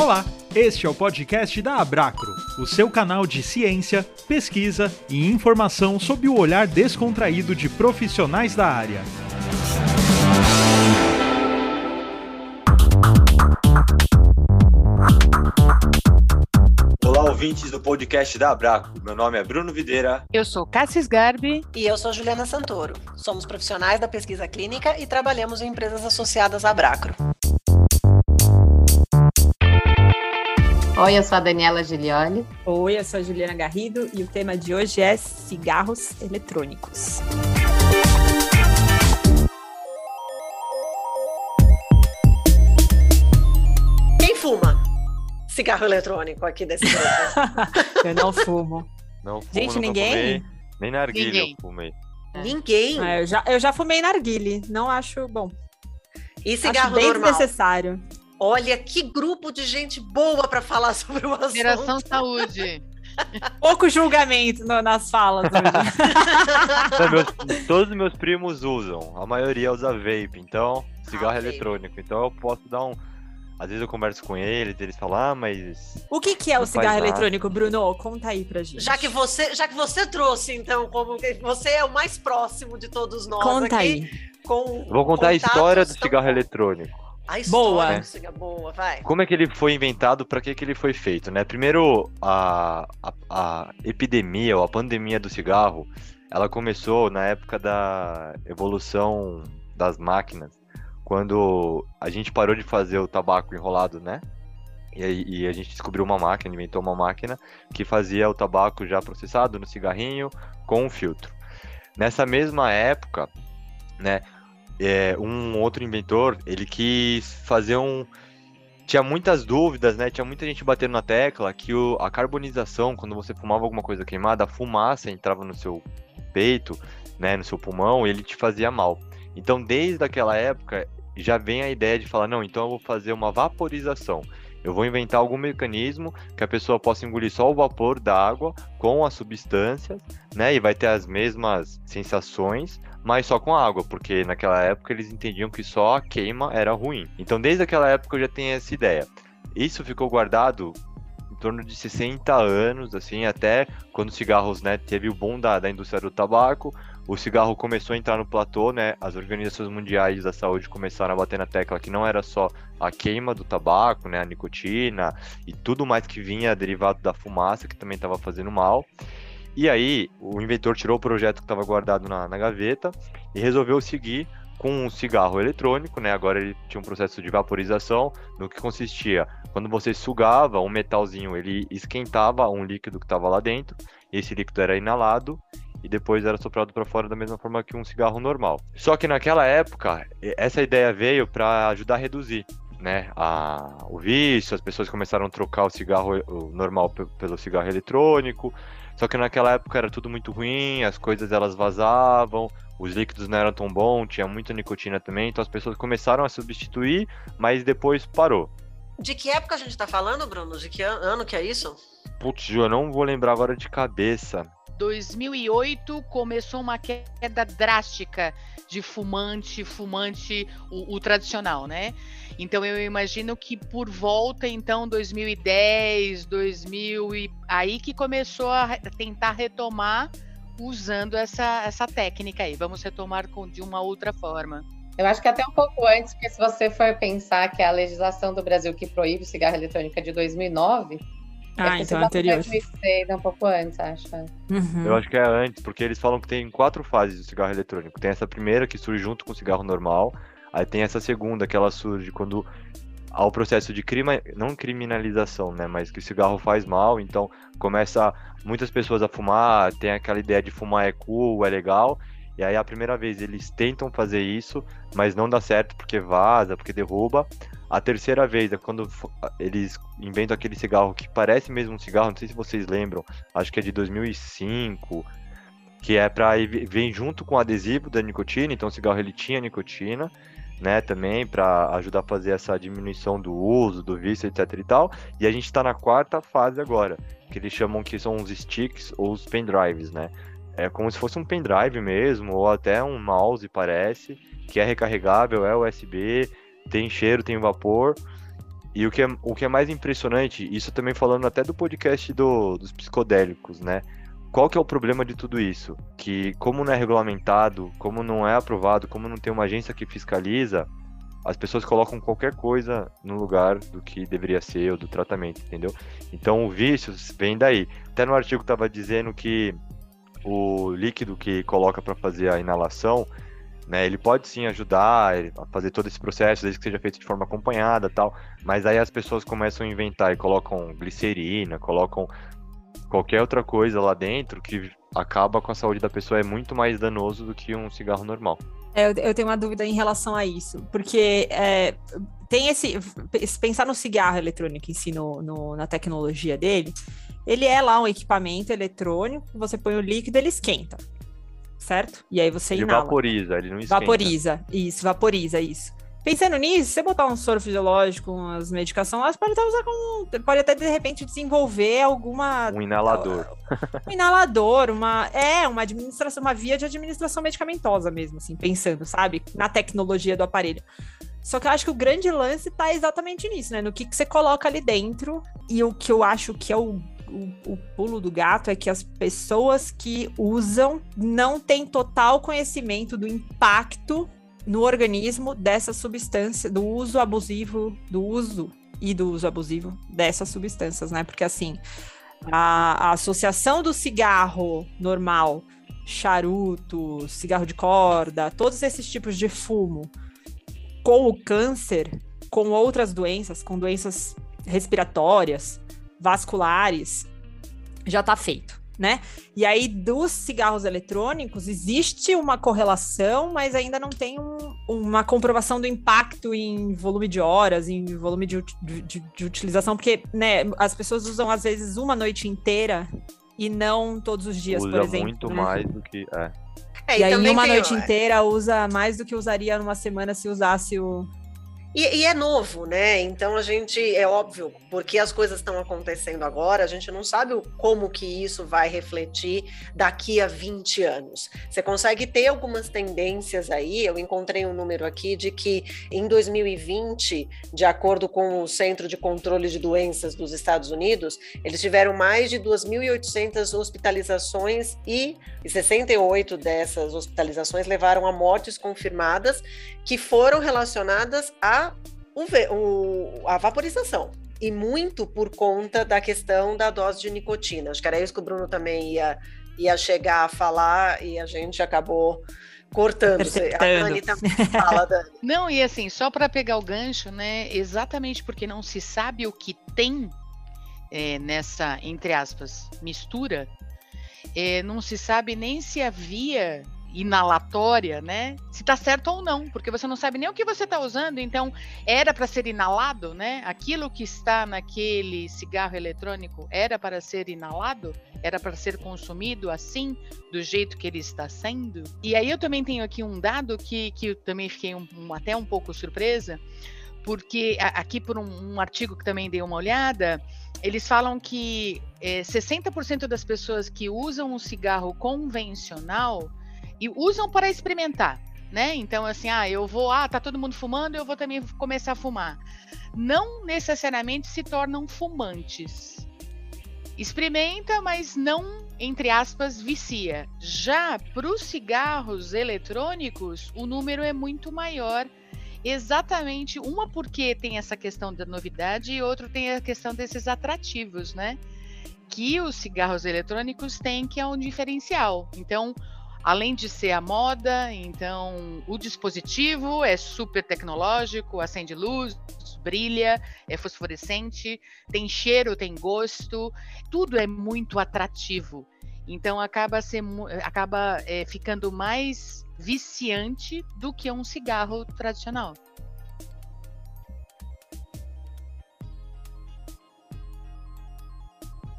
Olá, este é o podcast da Abracro, o seu canal de ciência, pesquisa e informação sob o olhar descontraído de profissionais da área. Olá, ouvintes do podcast da Abraco. Meu nome é Bruno Videira. Eu sou Cassis Garbi. E eu sou Juliana Santoro. Somos profissionais da pesquisa clínica e trabalhamos em empresas associadas à Abracro. Oi, eu sou a Daniela Giglioli. Oi, eu sou a Juliana Garrido e o tema de hoje é cigarros eletrônicos. Quem fuma cigarro eletrônico aqui desse grupo? eu não fumo. Não fumo, Gente, ninguém? fumei, nem na argilha Ninguém. eu fumei. Ninguém. Ah, eu, já, eu já fumei narguile, não acho bom. E acho cigarro bem normal? desnecessário. Olha que grupo de gente boa para falar sobre o assunto. Geração Saúde. Pouco julgamento no- nas falas hoje. Não, meus- todos os meus primos usam, a maioria usa vape, então, cigarro Ah, vape. eletrônico. Então eu posso dar um. Às vezes eu converso com eles, eles falam, ah, mas. o que, que é o cigarro nada. eletrônico, Bruno? Conta aí pra gente. Já que você, já que você trouxe, então, como você é o mais próximo de todos nós Conta aqui, aí. com Vou contar a história do tão cigarro eletrônico. A história Boa. do cigarro boa, vai. Como é que ele foi inventado, para que, que ele foi feito, né? Primeiro, a, a, a epidemia ou a pandemia do cigarro, ela começou na época da evolução das máquinas, quando a gente parou de fazer o tabaco enrolado, né? E, aí- e a gente descobriu uma máquina, inventou uma máquina que fazia o tabaco já processado no cigarrinho com um filtro. Nessa mesma época, né, é, um outro inventor, ele quis fazer um, tinha muitas dúvidas, né? Tinha muita gente batendo na tecla que o, a carbonização, quando você fumava alguma coisa queimada, a fumaça entrava no seu peito, né? No seu pulmão, e ele te fazia mal. Então, desde aquela época, já vem a ideia de falar, não, então eu vou fazer uma vaporização. Eu vou inventar algum mecanismo que a pessoa possa engolir só o vapor da água com as substâncias, né? E vai ter as mesmas sensações, mas só com água, porque naquela época eles entendiam que só a queima era ruim. Então, desde aquela época eu já tenho essa ideia. Isso ficou guardado em torno de 60 anos, assim, até quando os cigarros, né, teve o boom da, da indústria do tabaco, o cigarro começou a entrar no platô, né, as organizações mundiais da saúde começaram a bater na tecla que não era só a queima do tabaco, né, a nicotina e tudo mais que vinha derivado da fumaça, que também estava fazendo mal. E aí, o inventor tirou o projeto que estava guardado na, na gaveta e resolveu seguir com um cigarro eletrônico, né? Agora ele tinha um processo de vaporização, no que consistia, quando você sugava um metalzinho, ele esquentava um líquido que estava lá dentro, esse líquido era inalado e depois era soprado para fora da mesma forma que um cigarro normal. Só que naquela época, essa ideia veio para ajudar a reduzir né, a, o vício, as pessoas começaram a trocar o cigarro o normal pe- pelo cigarro eletrônico. Só que naquela época era tudo muito ruim, as coisas elas vazavam, os líquidos não eram tão bons, tinha muita nicotina também, então as pessoas começaram a substituir, mas depois parou. De que época a gente tá falando, Bruno? De que an- ano que é isso? Putz, Ju, eu não vou lembrar agora de cabeça. 2008 começou uma queda drástica de fumante, fumante, o, o tradicional, né? Então eu imagino que por volta, então, 2010, 2000 e aí que começou a tentar retomar usando essa, essa técnica aí. Vamos retomar com, de uma outra forma. Eu acho que até um pouco antes, porque se você for pensar que a legislação do Brasil que proíbe cigarro eletrônico é de 2009, Ah, ter então sido anterior. 2006, um pouco antes, acho. Uhum. Eu acho que é antes, porque eles falam que tem quatro fases do cigarro eletrônico. Tem essa primeira que surge junto com o cigarro normal, aí tem essa segunda que ela surge quando há o processo de crima, não criminalização, né, mas que o cigarro faz mal, então começa muitas pessoas a fumar, tem aquela ideia de fumar é cool, é legal, e aí a primeira vez eles tentam fazer isso, mas não dá certo porque vaza, porque derruba. A terceira vez é quando eles inventam aquele cigarro que parece mesmo um cigarro, não sei se vocês lembram, acho que é de 2005, que é para vem junto com o adesivo da nicotina, então o cigarro ele tinha nicotina, né, também para ajudar a fazer essa diminuição do uso, do vício, etc e tal. E a gente está na quarta fase agora, que eles chamam que são os sticks ou os pendrives, né? É como se fosse um pendrive mesmo, ou até um mouse, parece, que é recarregável, é USB, tem cheiro, tem vapor. E o que, é, o que é mais impressionante, isso também falando até do podcast do, dos psicodélicos, né? Qual que é o problema de tudo isso? Que como não é regulamentado, como não é aprovado, como não tem uma agência que fiscaliza, as pessoas colocam qualquer coisa no lugar do que deveria ser ou do tratamento, entendeu? Então o vício vem daí. Até no artigo estava dizendo que o líquido que coloca para fazer a inalação, né, ele pode sim ajudar a fazer todo esse processo, desde que seja feito de forma acompanhada tal, mas aí as pessoas começam a inventar e colocam glicerina, colocam qualquer outra coisa lá dentro que acaba com a saúde da pessoa, é muito mais danoso do que um cigarro normal. É, eu, tenho uma dúvida em relação a isso, porque é, tem esse. Pensar no cigarro eletrônico em si, no, no, na tecnologia dele, ele é lá um equipamento eletrônico, você põe o líquido, ele esquenta. Certo? E aí você ele inala. vaporiza, ele não esquenta. Vaporiza, isso, vaporiza, isso. Pensando nisso, você botar um soro fisiológico, umas medicações lá, você pode até usar como. Pode até de repente desenvolver alguma. Um inalador. Um inalador, uma. É, uma administração, uma via de administração medicamentosa mesmo, assim, pensando, sabe? Na tecnologia do aparelho. Só que eu acho que o grande lance tá exatamente nisso, né? No que, que você coloca ali dentro. E o que eu acho que é o o, o, pulo do gato é que as pessoas que usam não têm total conhecimento do impacto no organismo dessa substância, do uso abusivo, do uso e do uso abusivo dessas substâncias, né? Porque assim, a, a associação do cigarro normal, charuto, cigarro de corda, todos esses tipos de fumo com o câncer, com outras doenças, com doenças respiratórias, vasculares, já está feito, né? E aí, dos cigarros eletrônicos, existe uma correlação, mas ainda não tem um, uma comprovação do impacto em volume de horas, em volume de, de, de, utilização, porque né, as pessoas usam, às vezes, uma noite inteira e não todos os dias, usa por exemplo. muito né? mais do que. É. É, e, e aí, uma noite inteira usa mais do que usaria numa semana se usasse o, e, e, é novo, né? Então a gente, é óbvio, porque as coisas estão acontecendo agora, a gente não sabe como que isso vai refletir daqui a 20 anos. Você consegue ter algumas tendências aí, eu encontrei um número aqui de que em 2020, de acordo com o Centro de Controle de Doenças dos Estados Unidos, eles tiveram mais de 2.800 hospitalizações e 68 dessas hospitalizações levaram a mortes confirmadas que foram relacionadas a, o, a vaporização. E muito por conta da questão da dose de nicotina. Acho que era isso que o Bruno também ia, ia chegar a falar e a gente acabou cortando. A Dani também fala, Dani. Não, e assim, só para pegar o gancho, né? Exatamente porque não se sabe o que tem é, nessa, entre aspas, mistura, é, não se sabe nem se havia inalatória, né? Se tá certo ou não, porque você não sabe nem o que você está usando, então era para ser inalado, né? Aquilo que está naquele cigarro eletrônico era para ser inalado, era para ser consumido assim, do jeito que ele está sendo. E aí eu também tenho aqui um dado que, que eu também fiquei um, um, até um pouco surpresa, porque aqui por um, um, artigo que também dei uma olhada, eles falam que é, 60% das pessoas que usam um cigarro convencional e usam para experimentar, né? Então, assim, ah, eu vou, ah, tá todo mundo fumando, eu vou também começar a fumar. Não necessariamente se tornam fumantes. Experimenta, mas não, entre aspas, vicia. Já para os cigarros eletrônicos, o número é muito maior. Exatamente, uma porque tem essa questão da novidade e outro tem a questão desses atrativos, né? Que os cigarros eletrônicos têm, que é um diferencial. Então, além de ser a moda, então o dispositivo é super tecnológico, acende luz, brilha, é fosforescente, tem cheiro, tem gosto, tudo é muito atrativo. Então acaba, ser, acaba é, ficando mais viciante do que um cigarro tradicional.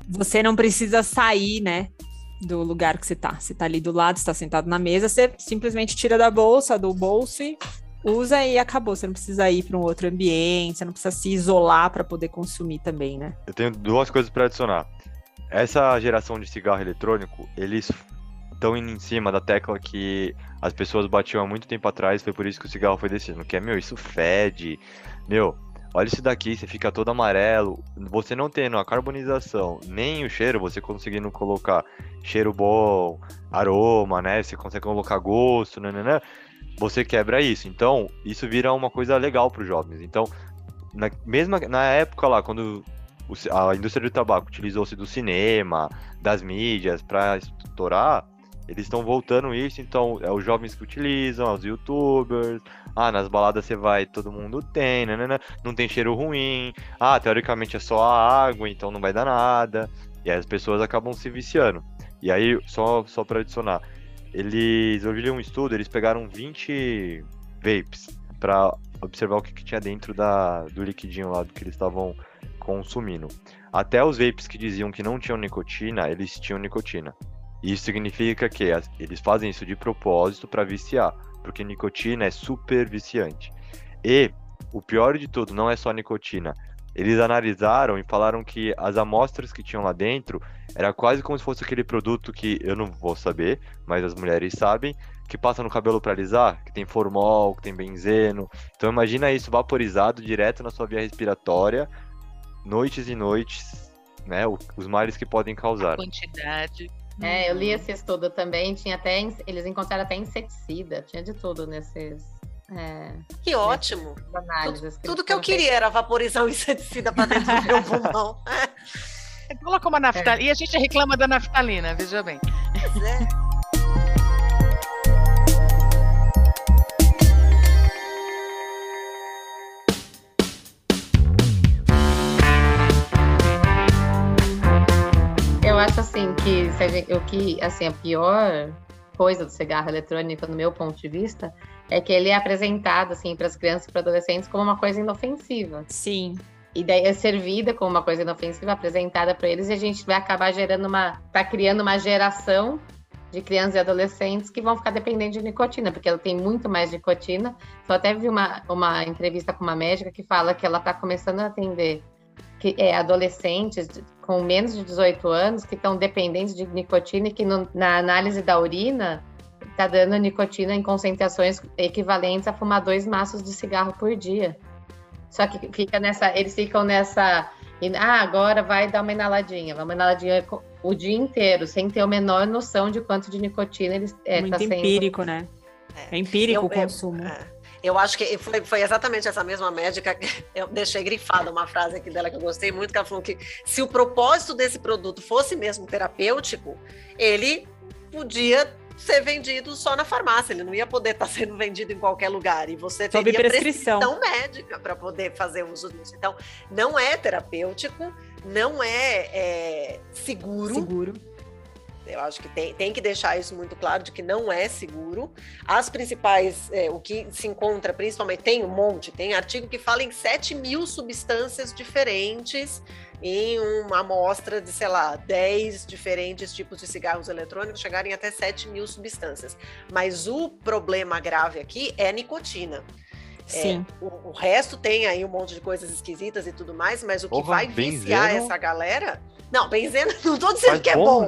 Você não precisa sair, né? Do lugar que você tá. Você tá ali do lado, está sentado na mesa, você simplesmente tira da bolsa, do bolso e usa e acabou. Você não precisa ir para um outro ambiente, você não precisa se isolar para poder consumir também, né? Eu tenho duas coisas para adicionar. Essa geração de cigarro eletrônico, eles estão indo em cima da tecla que as pessoas batiam há muito tempo atrás, foi por isso que o cigarro foi decidido. Que é, meu, isso fede. Meu, olha isso daqui, você fica todo amarelo. Você não tendo a carbonização nem o cheiro, você conseguindo colocar cheiro bom, aroma, né? Você consegue colocar gosto, né, né, né? Você quebra isso. Então, isso vira uma coisa legal para os jovens. Então, na na época lá, quando a indústria do tabaco utilizou-se do cinema, das mídias para estourar, eles estão voltando isso, então é os jovens que utilizam, os youtubers. Ah, nas baladas você vai, todo mundo tem, né, né, né, não tem cheiro ruim. Ah, teoricamente é só a água, então não vai dar nada. E aí as pessoas acabam se viciando. E aí, só, só para adicionar, eles ouviram um estudo, eles pegaram 20 vapes para observar o que, que, tinha dentro da, do liquidinho lá que eles estavam consumindo. Até os vapes que diziam que não tinham nicotina, eles tinham nicotina. Isso significa que eles fazem isso de propósito para viciar, porque nicotina é super viciante. E o pior de tudo não é só nicotina. Eles analisaram e falaram que as amostras que tinham lá dentro era quase como se fosse aquele produto que eu não vou saber, mas as mulheres sabem, que passa no cabelo para alisar, que tem formol, que tem benzeno. Então imagina isso vaporizado direto na sua via respiratória, noites e noites, né? Os males que podem causar. A quantidade. É, eu li esse estudo também, tinha até eles encontraram até inseticida, tinha de tudo nesses. É, que ótimo! Análises, tudo, tudo que eu queria era vaporizar o inseticida para dentro do meu pulmão. Coloca uma naftalina. É. E a gente reclama da naftalina, veja bem. Pois é. Acho assim que o que assim a pior coisa do cigarro eletrônico, no meu ponto de vista, é que ele é apresentado assim para as crianças e para adolescentes como uma coisa inofensiva. Sim. E daí é servida como uma coisa inofensiva, apresentada para eles, e a gente vai acabar gerando uma. tá criando uma geração de crianças e adolescentes que vão ficar dependentes de nicotina, porque ela tem muito mais nicotina. Só até vi uma, uma entrevista com uma médica que fala que ela está começando a atender que é, adolescentes com menos de 18 anos que estão dependentes de nicotina e que no, na análise da urina está dando nicotina em concentrações equivalentes a fumar dois maços de cigarro por dia. Só que fica nessa, eles ficam nessa, ah, agora vai dar uma inaladinha, uma inaladinha o dia inteiro, sem ter a menor noção de quanto de nicotina eles é, Muito tá empírico, sendo... né? É, é empírico eu, o consumo. É. Eu acho que foi, foi, exatamente essa mesma médica, eu deixei grifada uma frase aqui dela que eu gostei muito, que ela falou que se o propósito desse produto fosse mesmo terapêutico, ele podia ser vendido só na farmácia, ele não ia poder estar sendo vendido em qualquer lugar, e você teria prescrição, prescrição médica para poder fazer uso disso. Então, não é terapêutico, não é, é seguro. Seguro eu acho que tem, tem que deixar isso muito claro de que não é seguro. As principais, é, o que se encontra principalmente, tem um monte, tem artigo que fala em 7 mil substâncias diferentes em uma amostra de, sei lá, 10 diferentes tipos de cigarros eletrônicos, chegarem até 7 mil substâncias. Mas o problema grave aqui é nicotina. Sim. É, o, o, resto tem aí um monte de coisas esquisitas e tudo mais, mas o que vai viciar essa galera. Não, benzeno, não tô dizendo mas que é bom.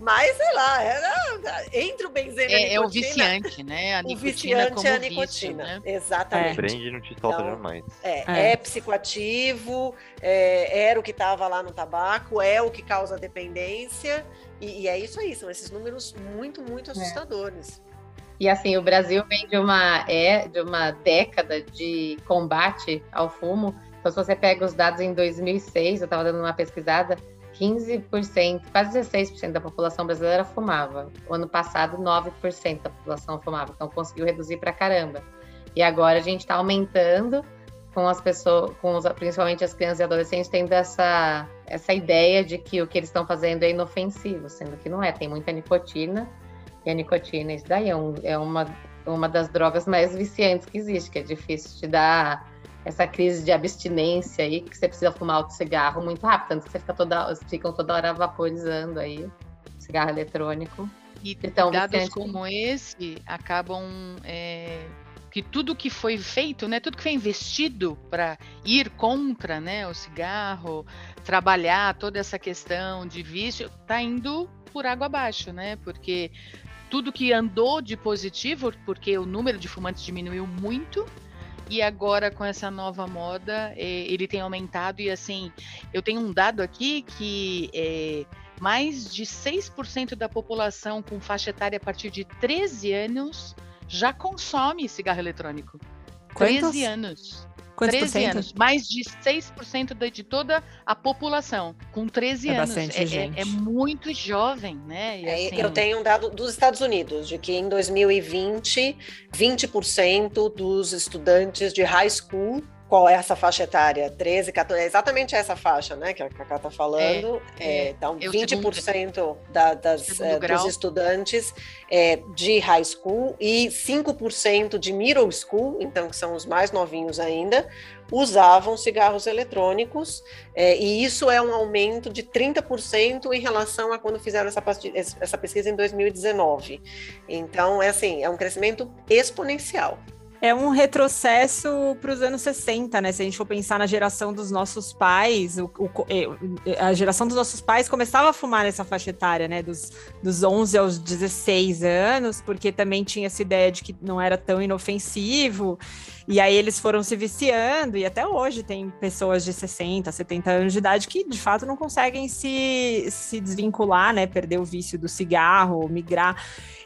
mas, sei lá, era, entre o benzeno é, e a nicotina. É o viciante, né? A o viciante é a nicotina. Vício, né? Exatamente. É. Prende e não te solta então, jamais. É, é. é psicoativo, é, era o que estava lá no tabaco, é o que causa dependência. E, e, é isso aí, são esses números muito, muito é. assustadores. E assim, o Brasil vem de uma, é, de uma década de combate ao fumo. Então, se você pega os dados em 2006, eu estava dando uma pesquisada, 15%, quase 16% da população brasileira fumava. O ano passado, 9% da população fumava. Então, conseguiu reduzir para caramba. E agora a gente está aumentando com as pessoas, com os, principalmente as crianças e adolescentes, tendo essa, essa ideia de que o que eles estão fazendo é inofensivo, sendo que não é. Tem muita nicotina e a nicotina, isso daí é, um, é uma, uma das drogas mais viciantes que existe, que é difícil te dar essa crise de abstinência aí, que você precisa fumar outro cigarro muito rápido, tanto que você fica toda, ficam toda hora vaporizando aí, cigarro eletrônico. E então, dados como esse acabam é, que tudo que foi feito, né, tudo que foi investido para ir contra, né, o cigarro, trabalhar toda essa questão de vício, está indo por água abaixo, né? Porque tudo que andou de positivo, porque o número de fumantes diminuiu muito, e agora com essa nova moda é, ele tem aumentado e assim eu tenho um dado aqui que é, mais de 6% da população com faixa etária a partir de 13 anos já consome cigarro eletrônico. Quantos? 13 anos. Quantos 13 por cento? anos. Mais de 6% da- de toda a população com 13 É anos. bastante é, é- gente. é muito jovem, né? E, É, assim, Eu tenho um dado dos Estados Unidos, de que em 2020, 20% dos estudantes de high school, qual é essa faixa etária? 13, 14, é exatamente essa faixa, né, que a Cacá está falando. É, É, então, é o 20% da, das, segundo grau. dos estudantes é, de high school e 5% de middle school, então, que são os mais novinhos ainda, usavam cigarros eletrônicos, é, e isso é um aumento de 30% em relação a quando fizeram essa, essa pesquisa em 2019. Então, é assim, é um crescimento exponencial. É um retrocesso para os anos 60, né? Se a gente for pensar na geração dos nossos pais, o, o- eh, a geração dos nossos pais começava a fumar nessa faixa etária, né? Dos, dos 11 aos 16 anos, porque também tinha essa ideia de que não era tão inofensivo. E aí eles foram se viciando, e até hoje tem pessoas de 60, 70 anos de idade que de fato não conseguem se, se desvincular, né? Perder o vício do cigarro, migrar.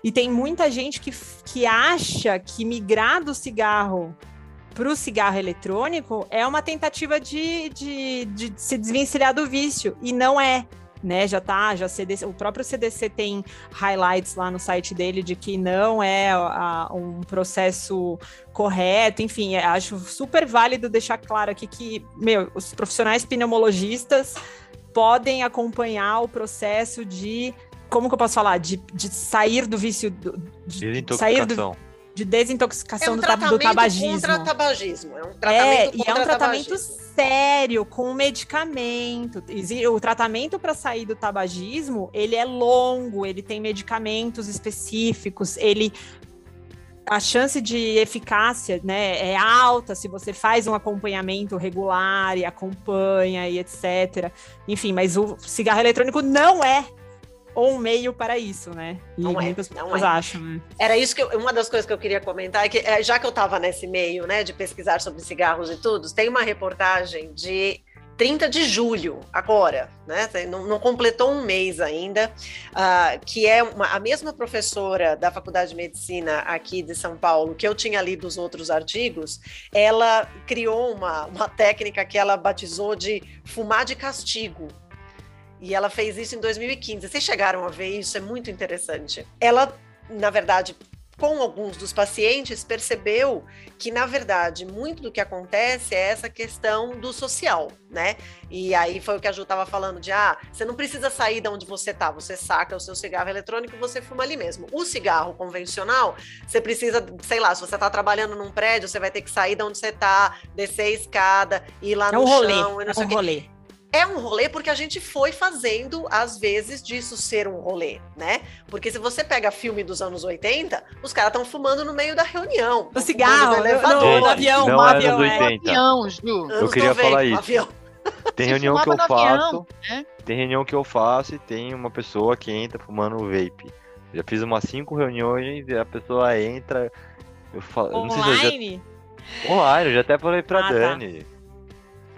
E tem muita gente que, que acha que migrar do cigarro para o cigarro eletrônico é uma tentativa de, de, de se desvencilhar do vício. E não é. Né, já tá, já CDC, o próprio CDC tem highlights lá no site dele de que não é a- um processo correto, enfim, é- acho super válido deixar claro aqui que, meu, os profissionais pneumologistas podem acompanhar o processo de como que eu posso falar? De, de sair do vício, do- de sair do, Desintoxicação. de desintoxicação É um do, do tratamento tabagismo. contra tabagismo. É um É, tratamento e é um tratamento tabagismo. sério, com medicamento. O tratamento para sair do tabagismo, ele é longo, ele tem medicamentos específicos, ele a chance de eficácia, né, é alta se você faz um acompanhamento regular e acompanha e etc. Enfim, mas o cigarro eletrônico não é um meio para isso, né? E Não é, muitas não pessoas é. acham. né? Era isso que eu- uma das coisas que eu queria comentar, é que é, já que eu estava nesse meio, né, de pesquisar sobre cigarros e tudo, tem uma reportagem de 30 de julho, agora, né, não, não completou um mês ainda, ah, que é uma- a mesma professora da Faculdade de Medicina aqui de São Paulo, que eu tinha lido os outros artigos, ela criou uma, uma técnica que ela batizou de fumar de castigo. E ela fez isso em 2015. Vocês chegaram a ver isso? É muito interessante. Ela, na verdade, com alguns dos pacientes, percebeu que, na verdade, muito do que acontece é essa questão do social, né? E aí foi o que a Ju estava falando de, ah, você não precisa sair de onde você tá, você saca o seu cigarro eletrônico e você fuma ali mesmo. O cigarro convencional, você precisa, sei lá, se você está trabalhando num prédio, você vai ter que sair de onde você tá, descer a escada, ir lá É no um rolê, chão, e não é um rolê. É um rolê porque a gente foi fazendo, às vezes, disso ser um rolê, né? Porque se você pega filme dos anos 80, os caras estão fumando no meio da reunião. No cigarro, no- elevador. no avião, não no é avião, é. 80. Avião, Ju. Eu queria 90, falar isso. avião. Tem Você reunião que eu no avião, faço. né? Tem reunião que eu faço e tem uma pessoa que entra fumando vape. Já fiz umas cinco reuniões e a pessoa entra. Eu falo, eu não sei se eu já Online? Online, eu já até falei pra Ah, tá. Dani.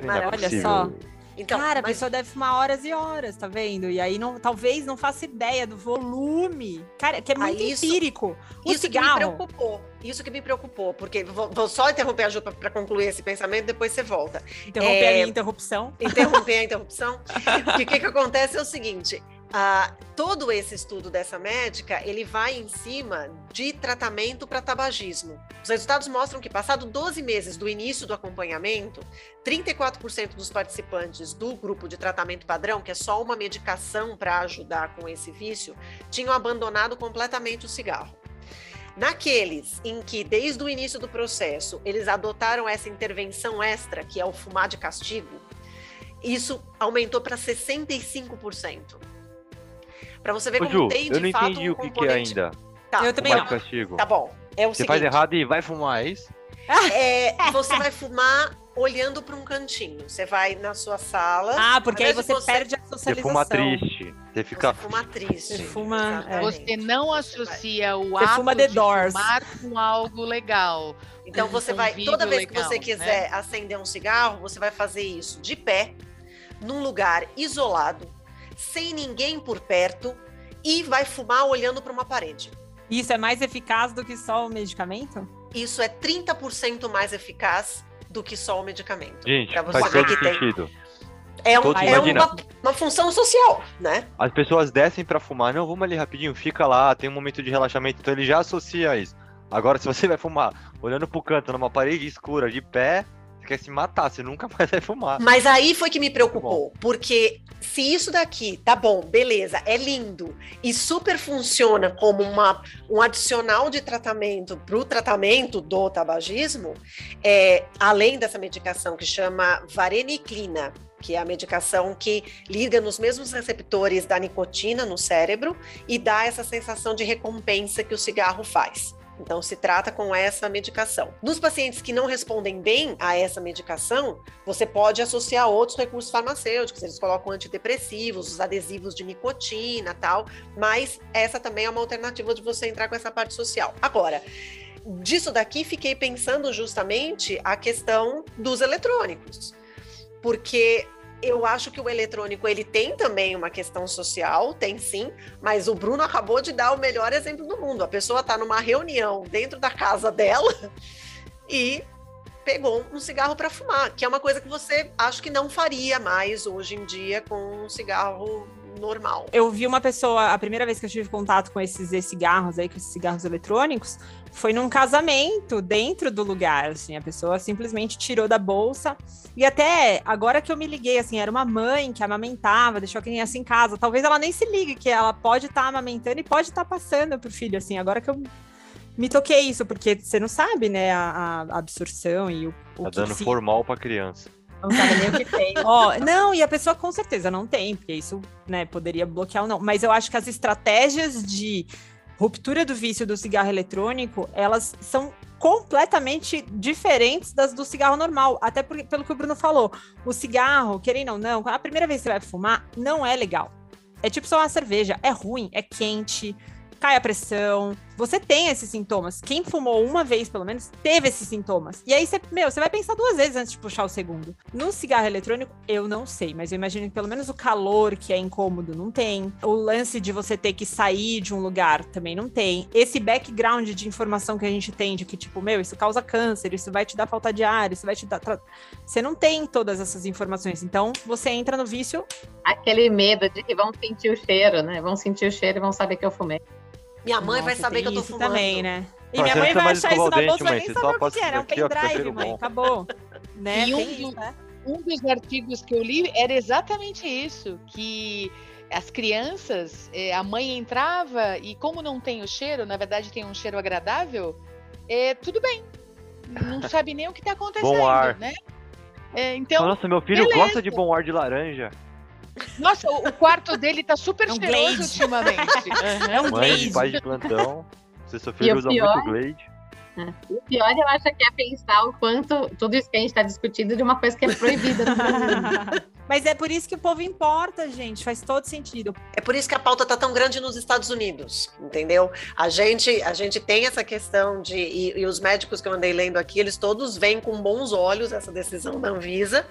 É Olha possível. só. Então, Cara, a mas pessoa deve fumar horas e horas, tá vendo? E aí não, talvez não faça ideia do volume. Cara, que é Ah, muito isso- empírico. O isso que me cigarro. preocupou. Isso que me preocupou, porque vou, vou só interromper a Ju para concluir esse pensamento, depois você volta. Interromper É, a minha interrupção. interromper a interrupção. Porque o que, que acontece é o seguinte: ah, todo esse estudo dessa médica ele vai em cima de tratamento para tabagismo. Os resultados mostram que, passado 12 meses do início do acompanhamento, 34% dos participantes do grupo de tratamento padrão, que é só uma medicação para ajudar com esse vício, tinham abandonado completamente o cigarro. Naqueles em que, desde o início do processo, eles adotaram essa intervenção extra, que é o fumar de castigo, isso aumentou para 65%. Para você ver Ô, como Ju, tem eu de não fato entendi um o que, que é ainda. Tá, Eu também não. castigo. Tá bom. É o Você seguinte, faz errado e vai fumar, é isso? é, você vai fumar olhando para um cantinho. Você vai na sua sala. Ah, porque aí você, você- perde a Você socialização. fuma triste. Você fica. Você fuma triste. Você fuma- é. Você não associa o Você ato fuma The de Doors. fumar com algo legal. Então um você vai, toda vez que legal, você né? quiser acender um cigarro, você vai fazer isso de pé, num lugar isolado, sem ninguém por perto e vai fumar olhando para uma parede. Isso é mais eficaz do que só o medicamento? Isso é 30% mais eficaz do que só o medicamento. Gente, Pra você faz todo que tem. sentido. É, um- é uma, uma função social, né? As pessoas descem pra fumar, não, vamos ali rapidinho, fica lá, tem um momento de relaxamento, então ele já associa isso. Agora, se você vai fumar olhando pro canto, numa parede escura, de pé, quer se matar, você nunca mais vai fumar. Mas aí foi que me preocupou, porque se isso daqui tá bom, beleza, é lindo e super funciona como uma, um adicional de tratamento para o tratamento do tabagismo, é, além dessa medicação que chama vareniclina, que é a medicação que liga nos mesmos receptores da nicotina no cérebro e dá essa sensação de recompensa que o cigarro faz. Então, se trata com essa medicação. Nos pacientes que não respondem bem a essa medicação, você pode associar outros recursos farmacêuticos. Eles colocam antidepressivos, os adesivos de nicotina tal. Mas essa também é uma alternativa de você entrar com essa parte social. Agora, disso daqui, fiquei pensando justamente a questão dos eletrônicos. Porque eu acho que o eletrônico ele tem também uma questão social, tem sim, mas o Bruno acabou de dar o melhor exemplo do mundo. A pessoa está numa reunião dentro da casa dela e pegou um cigarro para fumar, que é uma coisa que você acho que não faria mais hoje em dia com um cigarro normal. Eu vi uma pessoa, a primeira vez que eu tive contato com esses e-cigarros aí, com esses cigarros eletrônicos, foi num casamento dentro do lugar, assim, a pessoa simplesmente tirou da bolsa. E até agora que eu me liguei, assim, era uma mãe que amamentava, deixou a criança em casa. Talvez ela nem se ligue que ela pode estar amamentando e pode estar passando pro filho, assim. Agora que eu me toquei isso, porque você não sabe, né, a, a absorção e o, o Tá dando se- formal pra criança. Não sabe nem o que tem. Ó, não, e a pessoa com certeza não tem, porque isso, né, poderia bloquear ou não. Mas eu acho que as estratégias de ruptura do vício do cigarro eletrônico, elas são completamente diferentes das do cigarro normal. Até pelo que o Bruno falou. O cigarro, querendo ou não, a primeira vez que você vai fumar, não é legal. É tipo só uma cerveja, é ruim, é quente, cai a pressão. Você tem esses sintomas. Quem fumou uma vez, pelo menos, teve esses sintomas. E aí você, meu, você vai pensar duas vezes antes de puxar o segundo. No cigarro eletrônico, eu não sei, mas eu imagino que pelo menos o calor, que é incômodo, não tem. O lance de você ter que sair de um lugar também não tem. Esse background de informação que a gente tem de que, tipo, meu, isso causa câncer, isso vai te dar falta de ar, isso vai te dar. Você não tem todas essas informações. Então, você entra no vício Aquele medo de que vão sentir o cheiro, né? Vão sentir o cheiro e vão saber que eu fumei. Minha mãe vai Nossa, saber tem que eu tô fumando. também, né? E minha mãe vai achar isso na bolsa, vai mãe, nem saber só o que era. É um pendrive, mãe. bom. Acabou. Né? E um isso, né? Um dos artigos que eu li era exatamente isso, que as crianças, eh, a mãe entrava e como não tem o cheiro, na verdade tem um cheiro agradável, é tudo bem. Não sabe nem o que está acontecendo, ar. né? É, então, Nossa, meu filho beleza. gosta de bom ar de laranja. Nossa, o, quarto dele tá super É um cheiroso Glade. ultimamente. É um Mãe de glaze. pai de plantão. Você filho o usa pior- muito Glade. O pior, eu acho que é pensar o quanto tudo isso que a gente está discutindo de uma coisa que é proibida no Brasil. Mas é por isso que o povo importa, gente. Faz todo sentido. É por isso que a pauta tá tão grande nos Estados Unidos, entendeu? A gente, a gente tem essa questão de. E, e os médicos que eu andei lendo aqui, eles todos veem com bons olhos essa decisão da Anvisa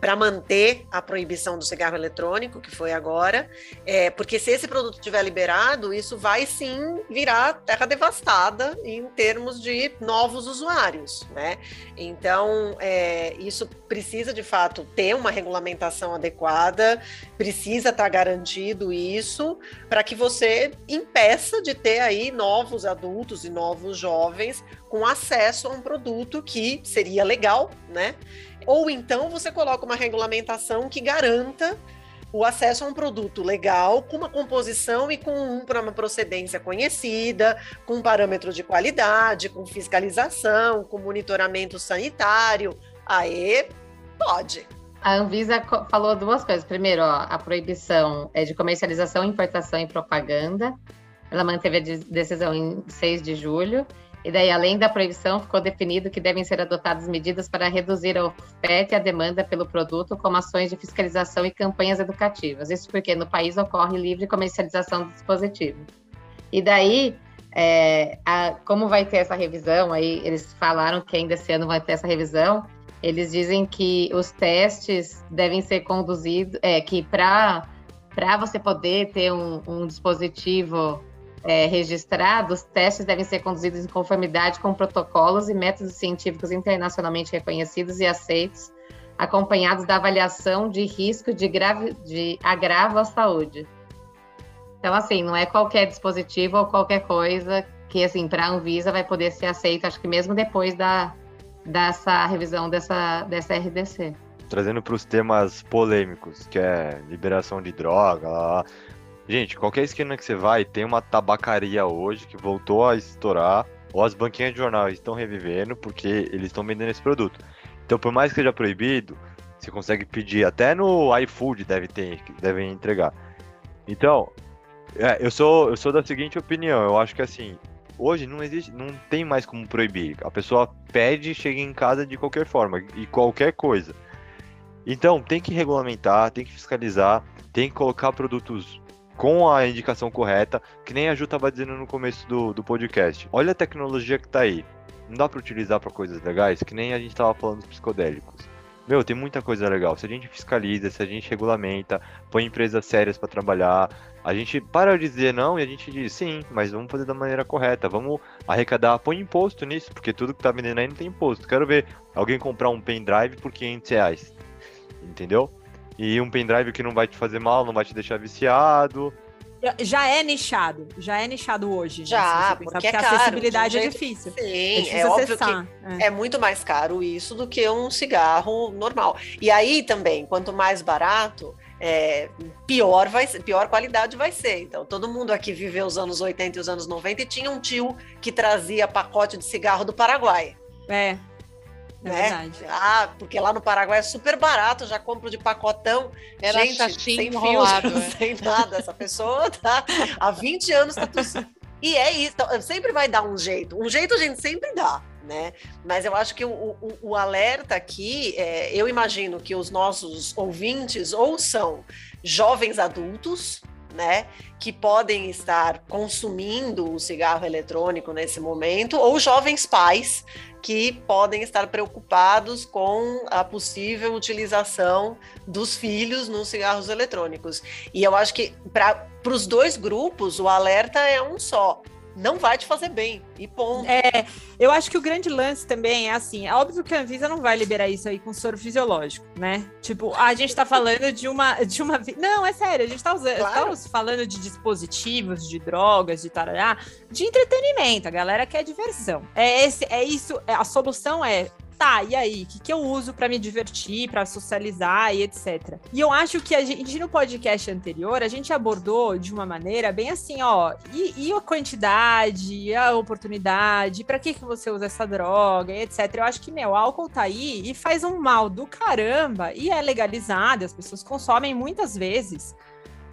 para manter a proibição do cigarro eletrônico, que foi agora, é, porque se esse produto estiver liberado, isso vai sim virar terra devastada em termos de novos usuários, né? Então, é, isso precisa de fato ter uma regulamentação adequada, precisa estar garantido isso para que você impeça de ter aí novos adultos e novos jovens com acesso a um produto que seria legal, né? Ou então você coloca uma regulamentação que garanta o acesso a um produto legal, com uma composição e com um- uma procedência conhecida, com parâmetro de qualidade, com fiscalização, com monitoramento sanitário. Aí pode. A Anvisa falou duas coisas. Primeiro, ó, a proibição é de comercialização, importação e propaganda. Ela manteve a de- decisão em 6 de julho. E daí, além da proibição, ficou definido que devem ser adotadas medidas para reduzir a oferta e a demanda pelo produto, como ações de fiscalização e campanhas educativas. Isso porque no país ocorre livre comercialização do dispositivo. E daí, é, a, como vai ter essa revisão, aí eles falaram que ainda esse ano vai ter essa revisão, eles dizem que os testes devem ser conduzidos, é, que para você poder ter um, um dispositivo é, registrado, os testes devem ser conduzidos em conformidade com protocolos e métodos científicos internacionalmente reconhecidos e aceitos, acompanhados da avaliação de risco de, grave, de agravo à saúde. Então, assim, não é qualquer dispositivo ou qualquer coisa que, assim, para a Anvisa vai poder ser aceito, acho que mesmo depois da, dessa revisão dessa, dessa RDC. Trazendo para os temas polêmicos, que é liberação de droga, lá, lá. Gente, qualquer esquina que você vai, tem uma tabacaria hoje que voltou a estourar, ou as banquinhas de jornal estão revivendo porque eles estão vendendo esse produto. Então, por mais que seja proibido, você consegue pedir, até no iFood deve ter, devem entregar. Então, é, eu sou eu sou da seguinte opinião, eu acho que assim, hoje não existe, não tem mais como proibir. A pessoa pede e chega em casa de qualquer forma e qualquer coisa. Então, tem que regulamentar, tem que fiscalizar, tem que colocar produtos com a indicação correta, que nem a Ju estava dizendo no começo do, do podcast. Olha a tecnologia que está aí. Não dá para utilizar para coisas legais, que nem a gente estava falando dos psicodélicos. Meu, tem muita coisa legal. Se a gente fiscaliza, se a gente regulamenta, põe empresas sérias para trabalhar, a gente para de dizer não e a gente diz sim, mas vamos fazer da maneira correta. Vamos arrecadar, põe imposto nisso, porque tudo que tá vendendo aí não tem imposto. Quero ver alguém comprar um pendrive por 500 reais. Entendeu? E um pendrive que não vai te fazer mal, não vai te deixar viciado. Já é nichado, já é nichado hoje. Né, já, né, porque, porque é a acessibilidade é difícil. Sim, é, difícil é óbvio que é. é. muito mais caro isso do que um cigarro normal. E aí também, quanto mais barato, é, pior vai pior qualidade vai ser. Então, todo mundo aqui viveu os anos 80 e os anos 90 e tinha um tio que trazia pacote de cigarro do Paraguai. É. É né? verdade. Ah, porque lá no Paraguai é super barato, já compro de pacotão. Era Gente, sem enrolado, fios, é. sem nada. Essa pessoa tá há 20 anos tá. E é isso, então, sempre vai dar um jeito. Um jeito a gente sempre dá né? Mas eu acho que o, o, o alerta aqui, é, eu imagino que os nossos ouvintes ou são jovens adultos, né, que podem estar consumindo o cigarro eletrônico nesse momento, ou jovens pais que podem estar preocupados com a possível utilização dos filhos nos cigarros eletrônicos. E eu acho que para os dois grupos o alerta é um só não vai te fazer bem. E ponto. É, eu acho que o grande lance também é assim: é óbvio que a Anvisa não vai liberar isso aí com soro fisiológico, né? Tipo, a gente tá falando de uma. De uma não, é sério, a gente tá, usando, claro. tá falando de dispositivos, de drogas, de tarará, de entretenimento. A galera quer diversão. É, esse, é isso. É, a solução é tá, e aí? O que, que eu uso para me divertir, para socializar e etc. E eu acho que a gente, no podcast anterior, a gente abordou de uma maneira bem assim, ó, e, e a quantidade, e a oportunidade, para que, que você usa essa droga e etc. Eu acho que, meu, álcool tá aí e faz um mal do caramba e é legalizado, as pessoas consomem muitas vezes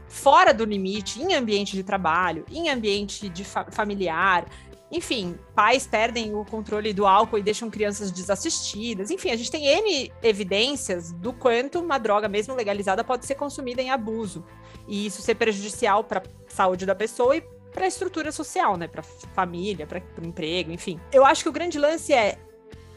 fora do limite, em ambiente de trabalho, em ambiente de fa familiar, enfim, pais perdem o controle do álcool e deixam crianças desassistidas. Enfim, a gente tem N evidências do quanto uma droga, mesmo legalizada, pode ser consumida em abuso. E isso ser prejudicial para a saúde da pessoa e para a estrutura social, né? Para família, para o emprego, enfim. Eu acho que o grande lance é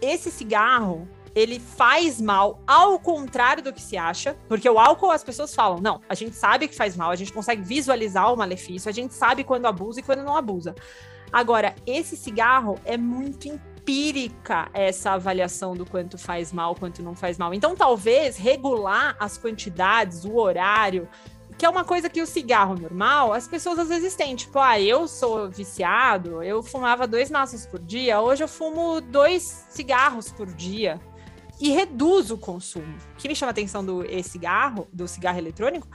esse cigarro. Ele faz mal ao contrário do que se acha, porque o álcool as pessoas falam, não, a gente sabe que faz mal, a gente consegue visualizar o malefício, a gente sabe quando abusa e quando não abusa. Agora, esse cigarro é muito empírica essa avaliação do quanto faz mal, quanto não faz mal. Então, talvez regular as quantidades, o horário, que é uma coisa que o cigarro normal, as pessoas às vezes têm. Tipo, ah, eu sou viciado, eu fumava dois maços por dia, hoje eu fumo dois cigarros por dia. E reduz o consumo. O que me chama a atenção do e-cigarro, do cigarro eletrônico,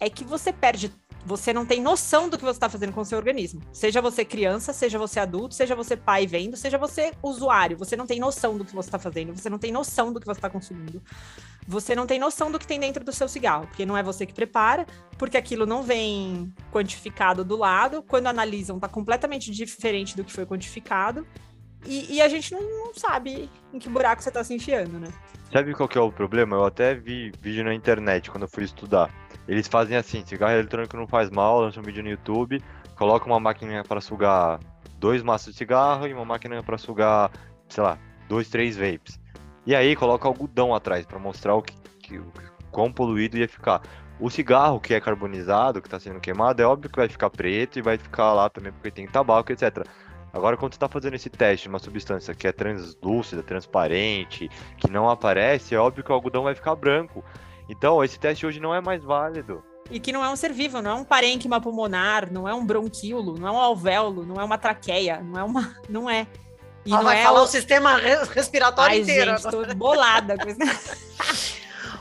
é que você perde você não tem noção do que você está fazendo com o seu organismo. Seja você criança, seja você adulto, seja você pai vendo, seja você usuário. Você não tem noção do que você está fazendo, você não tem noção do que você está consumindo. Você não tem noção do que tem dentro do seu cigarro, porque não é você que prepara, porque aquilo não vem quantificado do lado. Quando analisam, está completamente diferente do que foi quantificado. E, e a gente não, não, sabe em que buraco você tá se enfiando, né? Sabe qual que é o problema? Eu até vi vídeo na internet quando eu fui estudar. Eles fazem assim, cigarro eletrônico não faz mal, lançam um vídeo no YouTube, coloca uma máquina para sugar dois maços de cigarro e uma máquina para sugar, sei lá, dois, três vapes. E aí coloca algodão atrás para mostrar o que, que, o quão poluído ia ficar. O cigarro que é carbonizado, que está sendo queimado, é óbvio que vai ficar preto e vai ficar lá também porque tem tabaco, etc. Agora, quando você está fazendo esse teste de uma substância que é translúcida, transparente, que não aparece, é óbvio que o algodão vai ficar branco. Então, esse teste hoje não é mais válido. E que não é um ser vivo, não é um parênquima pulmonar, não é um bronquíolo, não é um alvéolo, não é uma traqueia, não é uma. Não é. E não vai é falar o... o sistema respiratório Ai, inteiro. Gente, tô bolada com isso.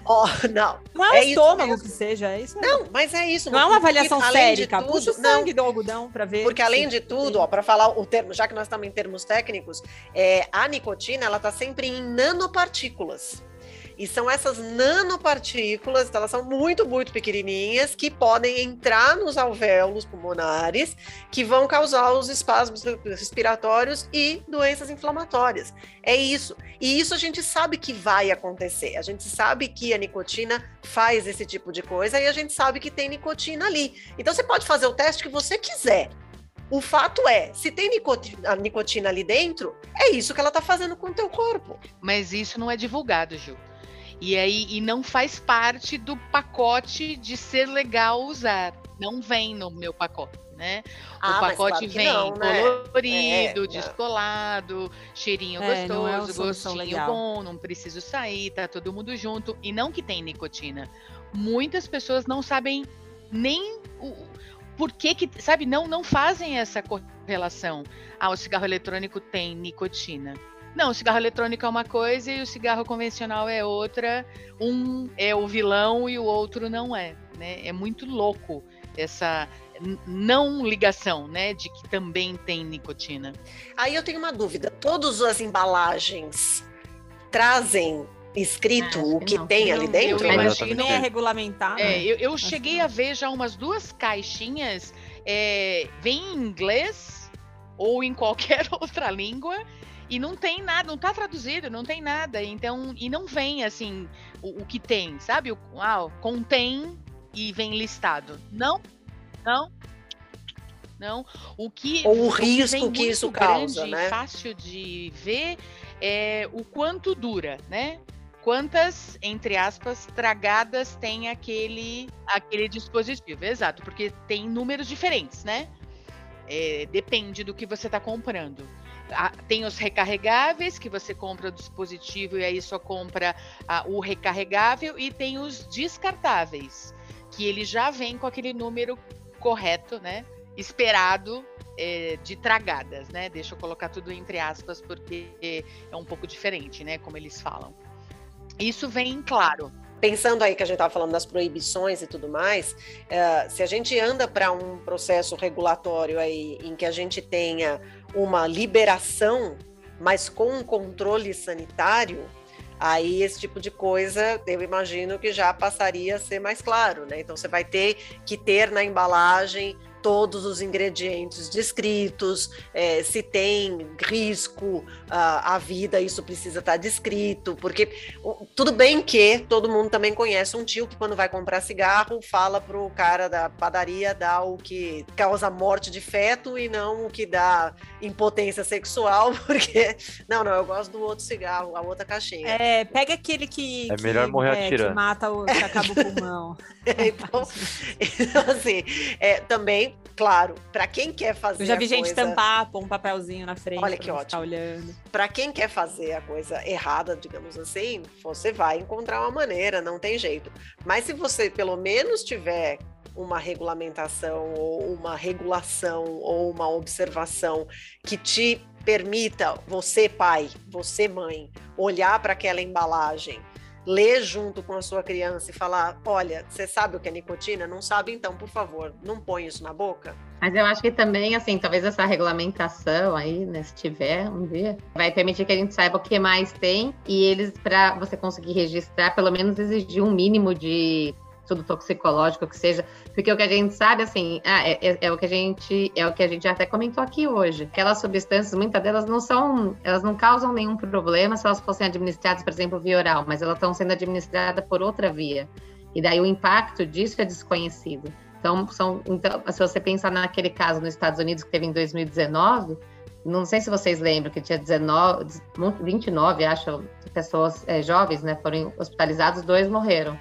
Oh, não. Não é, é estômago que seja, é isso. Não, mas é isso. Não é uma avaliação porque, sérica. Tudo, Puxa o sangue não, do algodão para ver. Porque além de tudo, ó, para falar o termo, já que nós estamos em termos técnicos, é, a nicotina ela está sempre em nanopartículas. E são essas nanopartículas, então elas são muito, muito pequenininhas, que podem entrar nos alvéolos pulmonares, que vão causar os espasmos respiratórios e doenças inflamatórias. É isso. E isso a gente sabe que vai acontecer. A gente sabe que a nicotina faz esse tipo de coisa e a gente sabe que tem nicotina ali. Então você pode fazer o teste que você quiser. O fato é, se tem nicotina, nicotina ali dentro, é isso que ela está fazendo com o teu corpo. Mas isso não é divulgado, Gil. E aí e não faz parte do pacote de ser legal usar. Não vem no meu pacote. Né? Ah, o pacote claro vem não, né? colorido, é, descolado, cheirinho é, gostoso, é gostinho legal. bom, não preciso sair, tá todo mundo junto. E não que tem nicotina. Muitas pessoas não sabem nem o, por que, que sabe, não, não fazem essa correlação. Ah, o cigarro eletrônico tem nicotina. Não, o cigarro eletrônico é uma coisa e o cigarro convencional é outra. Um é o vilão e o outro não é. Né? É muito louco essa não ligação, né, de que também tem nicotina. Aí eu tenho uma dúvida. Todas as embalagens trazem escrito ah, o que, que tem não, ali dentro? Eu imagino, não é regulamentado. É, eu, eu cheguei a ver já umas duas caixinhas, é, vem em inglês ou em qualquer outra língua e não tem nada, não tá traduzido, não tem nada. Então, e não vem assim o, o que tem, sabe? O, ah, contém e vem listado. Não, não, não. O que ou o, o risco que, que isso causa, né? Fácil de ver é o quanto dura, né? Quantas, entre aspas, tragadas tem aquele aquele dispositivo? Exato, porque tem números diferentes, né? É, depende do que você está comprando tem os recarregáveis, que você compra o dispositivo e aí só compra o recarregável, e tem os descartáveis, que ele já vem com aquele número correto, né? Esperado é, de tragadas, né? Deixa eu colocar tudo entre aspas, porque é um pouco diferente, né? Como eles falam. Isso vem claro pensando aí que a gente estava falando das proibições e tudo mais, uh, se a gente anda para um processo regulatório aí em que a gente tenha uma liberação, mas com um controle sanitário, aí esse tipo de coisa eu imagino que já passaria a ser mais claro, né? Então você vai ter que ter na embalagem todos os ingredientes descritos, é, se tem risco à, à vida, isso precisa estar descrito, porque tudo bem que todo mundo também conhece um tio que quando vai comprar cigarro fala pro cara da padaria dar o que causa morte de feto e não o que dá impotência sexual, porque não, não, eu gosto do outro cigarro, a outra caixinha. É, pega aquele que é melhor que, morrer é, atirando. que mata o que acaba o pulmão. então, então, assim, é, também claro, para quem quer fazer. Eu já vi gente coisa... tampar, pôr um papelzinho na frente. Olha que ótimo. olhando. Para quem quer fazer a coisa errada, digamos assim, você vai encontrar uma maneira, não tem jeito. Mas se você pelo menos tiver uma regulamentação ou uma regulação ou uma observação que te permita você pai, você mãe, olhar para aquela embalagem ler junto com a sua criança e falar: olha, você sabe o que é nicotina? Não sabe? Então, por favor, não põe isso na boca. Mas eu acho que também, assim, talvez essa regulamentação aí, né, se tiver um dia, vai permitir que a gente saiba o que mais tem e eles, para você conseguir registrar, pelo menos exigir um mínimo de estudo toxicológico que seja, porque o que a gente sabe, assim, ah, é, é, é, o que a gente é o que a gente até comentou aqui hoje. Aquelas substâncias, muitas delas não são, elas não causam nenhum problema se elas fossem administradas, por exemplo, via oral, mas elas estão sendo administradas por outra via. E daí o impacto disso é desconhecido. Então, são, então, se você pensar naquele caso nos Estados Unidos que teve em 2019, não sei se vocês lembram que tinha 19, 29, acho, pessoas é, jovens, né, foram hospitalizados, dois morreram.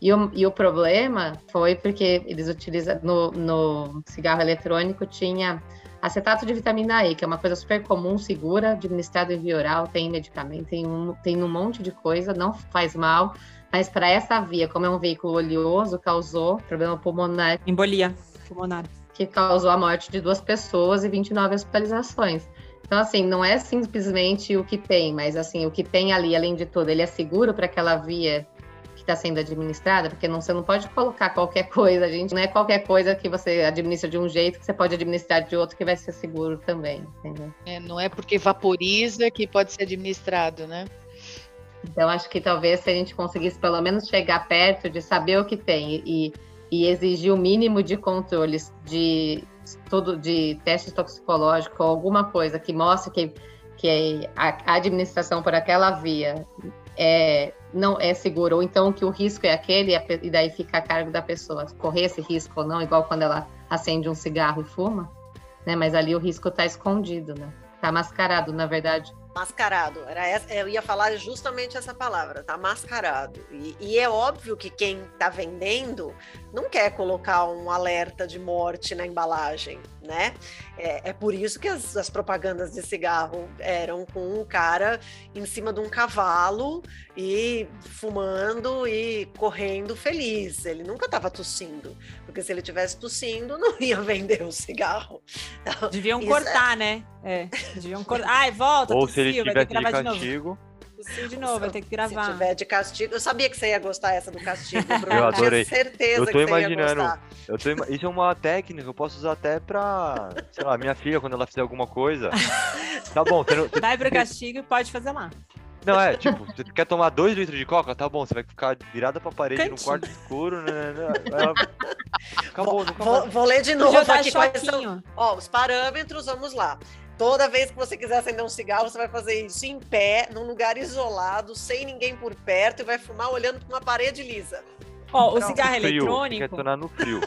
E o, e o problema foi porque eles utilizam no, no cigarro eletrônico tinha acetato de vitamina E, que é uma coisa super comum, segura, administrado em via oral, tem medicamento, tem um, tem um monte de coisa, não faz mal, mas para essa via, como é um veículo oleoso, causou problema pulmonar. Embolia pulmonar. Que causou a morte de duas pessoas e 29 hospitalizações. Então, assim, não é simplesmente o que tem, mas assim, o que tem ali, além de tudo, ele é seguro para aquela via está sendo administrada, porque não, você não pode colocar qualquer coisa, gente não é qualquer coisa que você administra de um jeito que você pode administrar de outro que vai ser seguro também, entendeu? É, não é porque vaporiza que pode ser administrado, né? Então acho que talvez se a gente conseguisse pelo menos chegar perto de saber o que tem e, e exigir o mínimo de controles de tudo de teste toxicológico, alguma coisa que mostre que, que a administração por aquela via é, não é seguro, ou então que o risco é aquele e daí fica a cargo da pessoa correr esse risco ou não, igual quando ela acende um cigarro e fuma, né? Mas ali o risco está escondido, né? Tá mascarado, na verdade. Mascarado, era essa, eu ia falar justamente essa palavra, tá mascarado. E, e é óbvio que quem tá vendendo não quer colocar um alerta de morte na embalagem, né? É, é por isso que as, as, propagandas de cigarro eram com um cara em cima de um cavalo e fumando e correndo feliz. Ele nunca estava tossindo, porque se ele tivesse tossindo, não ia vender o cigarro. Deviam isso é cortar, é... né? É, deviam cortar. Ai, volta, Ou se ele tivesse de castigo. De novo, vai ter que gravar. Se tiver de castigo. Eu sabia que você ia gostar essa do castigo, Bruno. Eu adorei. Tinha certeza eu tô que imaginando. Eu tô ima... Isso é uma técnica, eu posso usar até pra. Sei lá, minha filha, quando ela fizer alguma coisa. tá bom, você não... Vai pro castigo e pode fazer lá. Não, é, tipo, você quer tomar dois litros de coca? Tá bom, você vai ficar virada pra parede Cantinho. num quarto escuro, né? né, né acabou, vou, vou, vou, ler de novo aqui quais são. Ó, os parâmetros, vamos lá. Toda vez que você quiser acender um cigarro, você vai fazer isso em pé, num lugar isolado, sem ninguém por perto, e vai fumar olhando para uma parede lisa. Ó, o cigarro frio, eletrônico. Quer tornar no frio.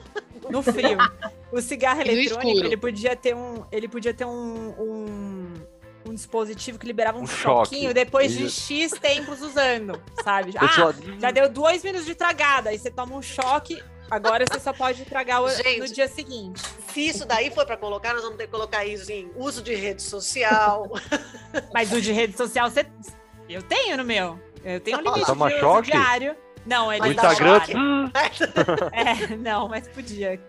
no frio. O cigarro eletrônico, ele podia ter um, ele podia ter um, um, um dispositivo que liberava um, um choquinho choque. depois de X tempos usando, sabe? Ah, já deu dois minutos de tragada, aí você toma um choque, Agora você só pode tragar o, Gente, no dia seguinte. Se isso daí for para colocar, nós vamos ter que colocar isso em uso de rede social. Mas o de rede social você eu tenho no meu. Eu tenho um limite Toma de choque? diário. Não, é no Instagram. é, não, mas podia.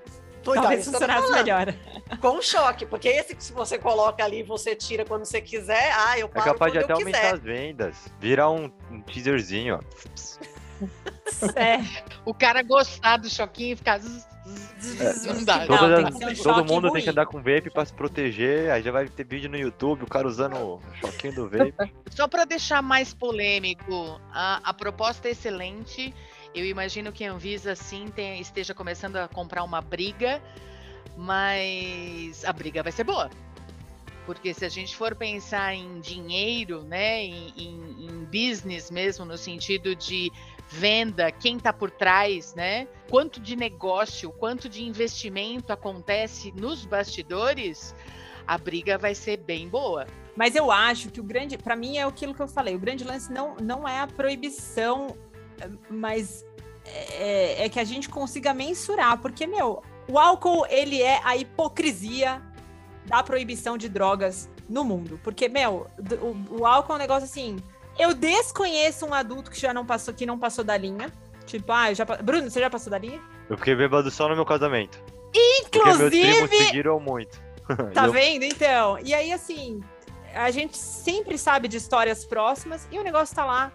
Pois Talvez funcionasse melhor. Com choque, porque esse que se você coloca ali você tira quando você quiser, ah, eu paro É capaz de até aumentar quiser. as vendas. Virar um, um teaserzinho, ó. É. O cara gostar do choquinho e ficar. É, não dá. Toda, um todo mundo ruim. tem que andar com vape para se proteger. Aí já vai ter vídeo no YouTube, o cara usando o choquinho do vape. Só para deixar mais polêmico, a, a proposta é excelente. Eu imagino que a Anvisa sim tem, esteja começando a comprar uma briga, mas a briga vai ser boa. Porque se a gente for pensar em dinheiro, né, em, em, em business mesmo, no sentido de venda, quem está por trás, né? Quanto de negócio, quanto de investimento acontece nos bastidores, a briga vai ser bem boa. Mas eu acho que o grande, para mim é aquilo que eu falei, o grande lance não, não é a proibição, mas é, é que a gente consiga mensurar, porque meu, o álcool ele é a hipocrisia da proibição de drogas no mundo, porque meu, o, o álcool é um negócio assim, eu desconheço um adulto que já não passou, que não passou da linha. Tipo, ah, eu já. Bruno, você já passou da linha? Eu fiquei bêbado só no meu casamento. Inclusive. Porque meus seguiram muito. Tá eu... vendo? Então. E aí, assim, a gente sempre sabe de histórias próximas e o negócio tá lá,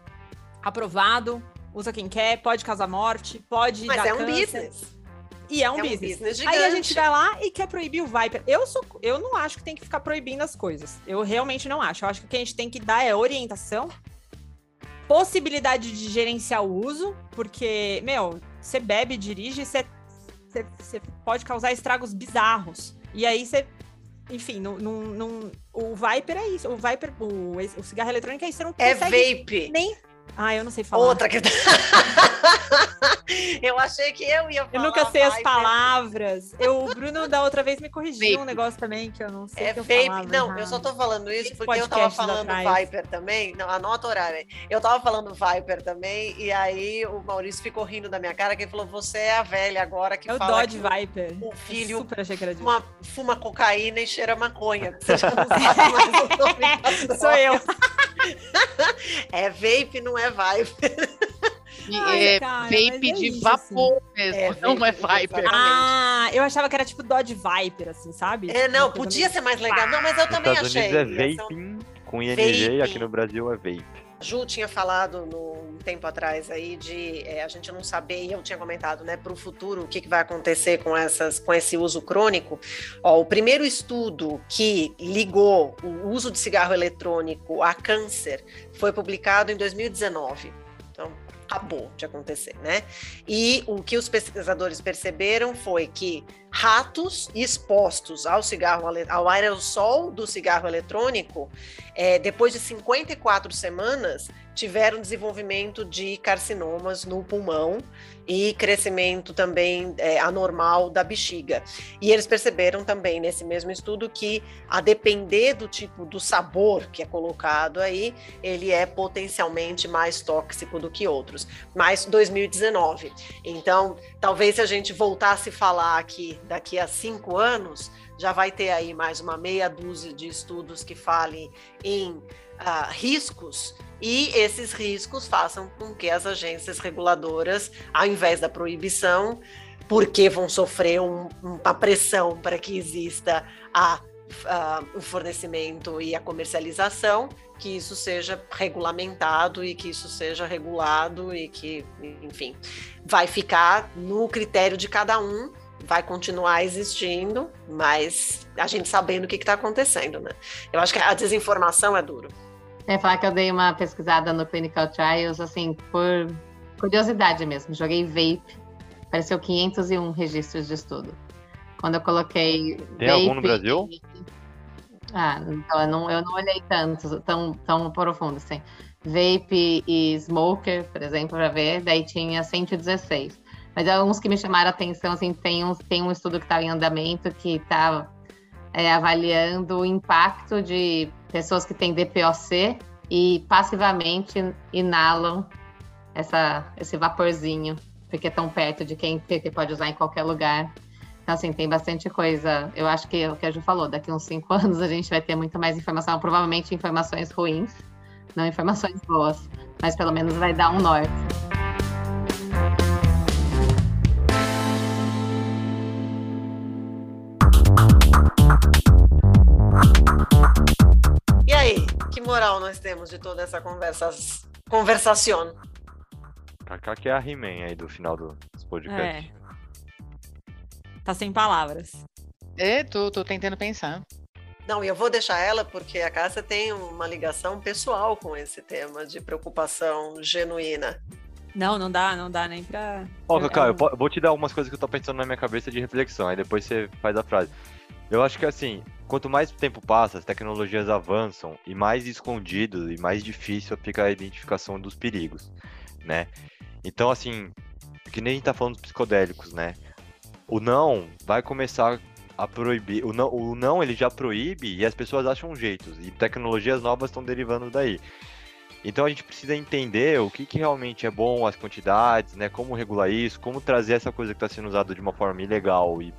aprovado, usa quem quer, pode causar morte, pode. Mas dar é um câncer. business. E é um, é um business. business Aí a gente vai lá e quer proibir o Viper. Eu, sou, eu não acho que tem que ficar proibindo as coisas. Eu realmente não acho. Eu acho que o que a gente tem que dar é orientação possibilidade de gerenciar o uso, porque, meu, você bebe dirige, você, você, você pode causar estragos bizarros. E aí você enfim, não, não, não, o Viper é isso. O Viper, o, o cigarro eletrônico é isso. Você não É vape. nem. Ah, eu não sei falar. Outra que. eu achei que eu ia falar. Eu nunca sei as Viper. palavras. Eu, o Bruno da outra vez me corrigiu um Vape. negócio também que eu não sei. É que vape. falava Não, eu só tô falando isso porque eu tava falando. Viper também. Não, anota o horário. Eu tava falando Viper também, e aí o Maurício ficou rindo da minha cara, que ele falou: você é a velha agora que É o fala Dodge que Viper. o Eu filho super achei que era disso. fuma, fuma cocaína e cheira maconha. Você já não sabe mais o nome Sou eu. É vape, não é Viper. Ai, é cara, vape é de isso, vapor mesmo, É, não é Viper. exatamente. Ah, eu achava que era tipo Dodge Viper, assim, sabe? É, não, podia ser mais legal. Não, mas eu Nos também Estados achei. Unidos é Essa- vaping com ING e aqui Vaping. no Brasil é vape. Ju tinha falado no tempo atrás aí de é, a gente não saber, e eu tinha comentado, né, para o futuro, o que, que vai acontecer com, essas, com esse uso crônico. Ó, o primeiro estudo que ligou o uso de cigarro eletrônico a câncer foi publicado em 2019. Então, acabou de acontecer, né? E o que os pesquisadores perceberam foi que ratos expostos ao cigarro, ao aerossol do cigarro eletrônico, é, depois de 54 semanas, tiveram desenvolvimento de carcinomas no pulmão e crescimento também é, anormal da bexiga. E eles perceberam também nesse mesmo estudo que, a depender do tipo do sabor que é colocado aí, ele é potencialmente mais tóxico do que outros. Mas 2019. Então, talvez se a gente voltasse a falar aqui daqui a cinco anos, já vai ter aí mais uma meia dúzia de estudos que falem em ah, riscos e esses riscos façam com que as agências reguladoras, ao invés da proibição, porque vão sofrer um- uma pressão para que exista a, a- o fornecimento e a comercialização, que isso seja regulamentado e que isso seja regulado e que, enfim, vai ficar no critério de cada um, vai continuar existindo, mas a gente sabendo o que está acontecendo, né? Eu acho que a desinformação é duro. Ia falar que eu dei uma pesquisada no Clinical Trials, assim, por curiosidade mesmo. Joguei vape, apareceu 501 registros de estudo. Quando eu coloquei. Tem vape, algum no Brasil? Ah, então eu não, eu não olhei tanto, tão, tão profundo assim. Vape e smoker, por exemplo, para ver, daí tinha 116. Mas alguns que me chamaram a atenção, assim, tem um, tem um estudo que está em andamento que está avaliando o impacto de pessoas que têm DPOC e passivamente inalam essa, esse vaporzinho, porque estão perto de quem que pode usar em qualquer lugar. Então, assim, tem bastante coisa. Eu acho que é o que a Ju falou, daqui uns cinco anos a gente vai ter muito mais informação, provavelmente informações ruins, não informações boas, mas pelo menos vai dar um norte. Moral nós temos de toda essa conversa, conversação? Kaká que é a He-Man aí do final do- dos podcasts. Tá sem palavras. É, tô, tô tentando pensar. Não, e eu vou deixar ela porque a Cássia tem uma ligação pessoal com esse tema de preocupação genuína. Não, não dá, não dá nem pra. Ó, Kaká, eu- eu po- vou te dar algumas coisas que eu tô pensando na minha cabeça de reflexão, aí depois você faz a frase. Eu acho que assim, quanto mais tempo passa, as tecnologias avançam e mais escondido e mais difícil fica a identificação dos perigos, né? Então, assim, que nem a gente tá falando dos psicodélicos, né? O não vai começar a proibir. O não, o não ele já proíbe e as pessoas acham jeitos. E tecnologias novas estão derivando daí. Então a gente precisa entender o que, que realmente é bom, as quantidades, né? Como regular isso, como trazer essa coisa que está sendo usada de uma forma ilegal e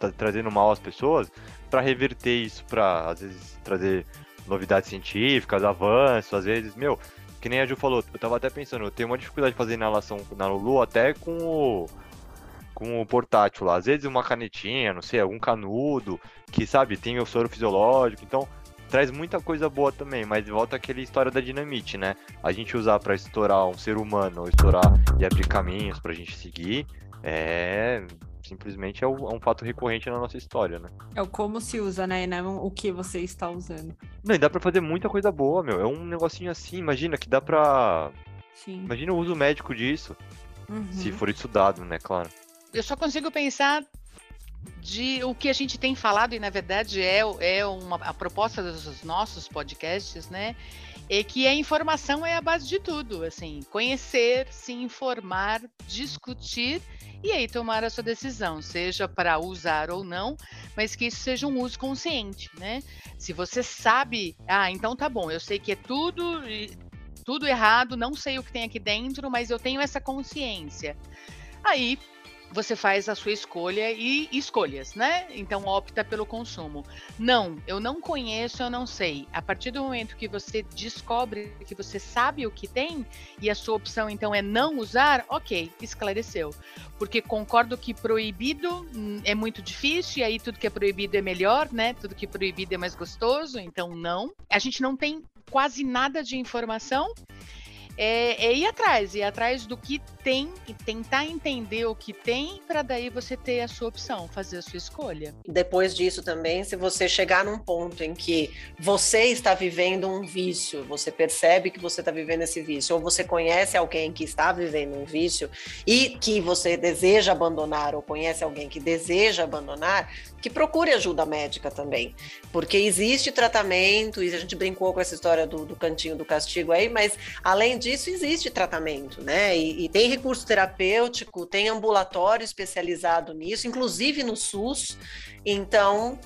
tá trazendo mal às pessoas, para reverter isso, para às vezes trazer novidades científicas, avanços, às vezes, meu, que nem a Ju falou, eu tava até pensando, eu tenho uma dificuldade de fazer inalação na Lulu até com o com o portátil lá, às vezes uma canetinha, não sei, algum canudo, que sabe, tem o soro fisiológico, então traz muita coisa boa também, mas volta aquela história da dinamite, né? A gente usar para estourar um ser humano, ou estourar e abrir caminhos pra gente seguir, é simplesmente é um, é um fato recorrente na nossa história, né? É o como se usa, né? E não o que você está usando. Não, e dá pra fazer muita coisa boa, meu. É um negocinho assim, imagina que dá pra. Sim. Imagina o uso médico disso. Uhum. Se for estudado, né, claro. Eu só consigo pensar de o que a gente tem falado, e na verdade é, é uma, a proposta dos nossos podcasts, né? É que a informação é a base de tudo, assim, conhecer, se informar, discutir e aí tomar a sua decisão, seja para usar ou não, mas que isso seja um uso consciente, né? Se você sabe, ah, então tá bom, eu sei que é tudo tudo errado, não sei o que tem aqui dentro, mas eu tenho essa consciência. Aí você faz a sua escolha e escolhas, né? Então opta pelo consumo. Não, eu não conheço, eu não sei. A partir do momento que você descobre que você sabe o que tem e a sua opção então é não usar, ok, esclareceu. Porque concordo que proibido hum, é muito difícil e aí tudo que é proibido é melhor, né? Tudo que é proibido é mais gostoso, então não. A gente não tem quase nada de informação é, é ir atrás, ir atrás do que tem e tentar entender o que tem para daí você ter a sua opção, fazer a sua escolha. Depois disso também, se você chegar num ponto em que você está vivendo um vício, você percebe que você está vivendo esse vício, ou você conhece alguém que está vivendo um vício e que você deseja abandonar, ou conhece alguém que deseja abandonar, que procure ajuda médica também, porque existe tratamento, e a gente brincou com essa história do, do cantinho do castigo aí, mas além disso existe tratamento, né? E, e, tem recurso terapêutico, tem ambulatório especializado nisso, inclusive no SUS. Então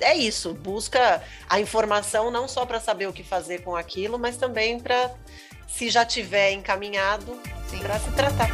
é isso, busca a informação não só para saber o que fazer com aquilo, mas também para se já tiver encaminhado para se tratar.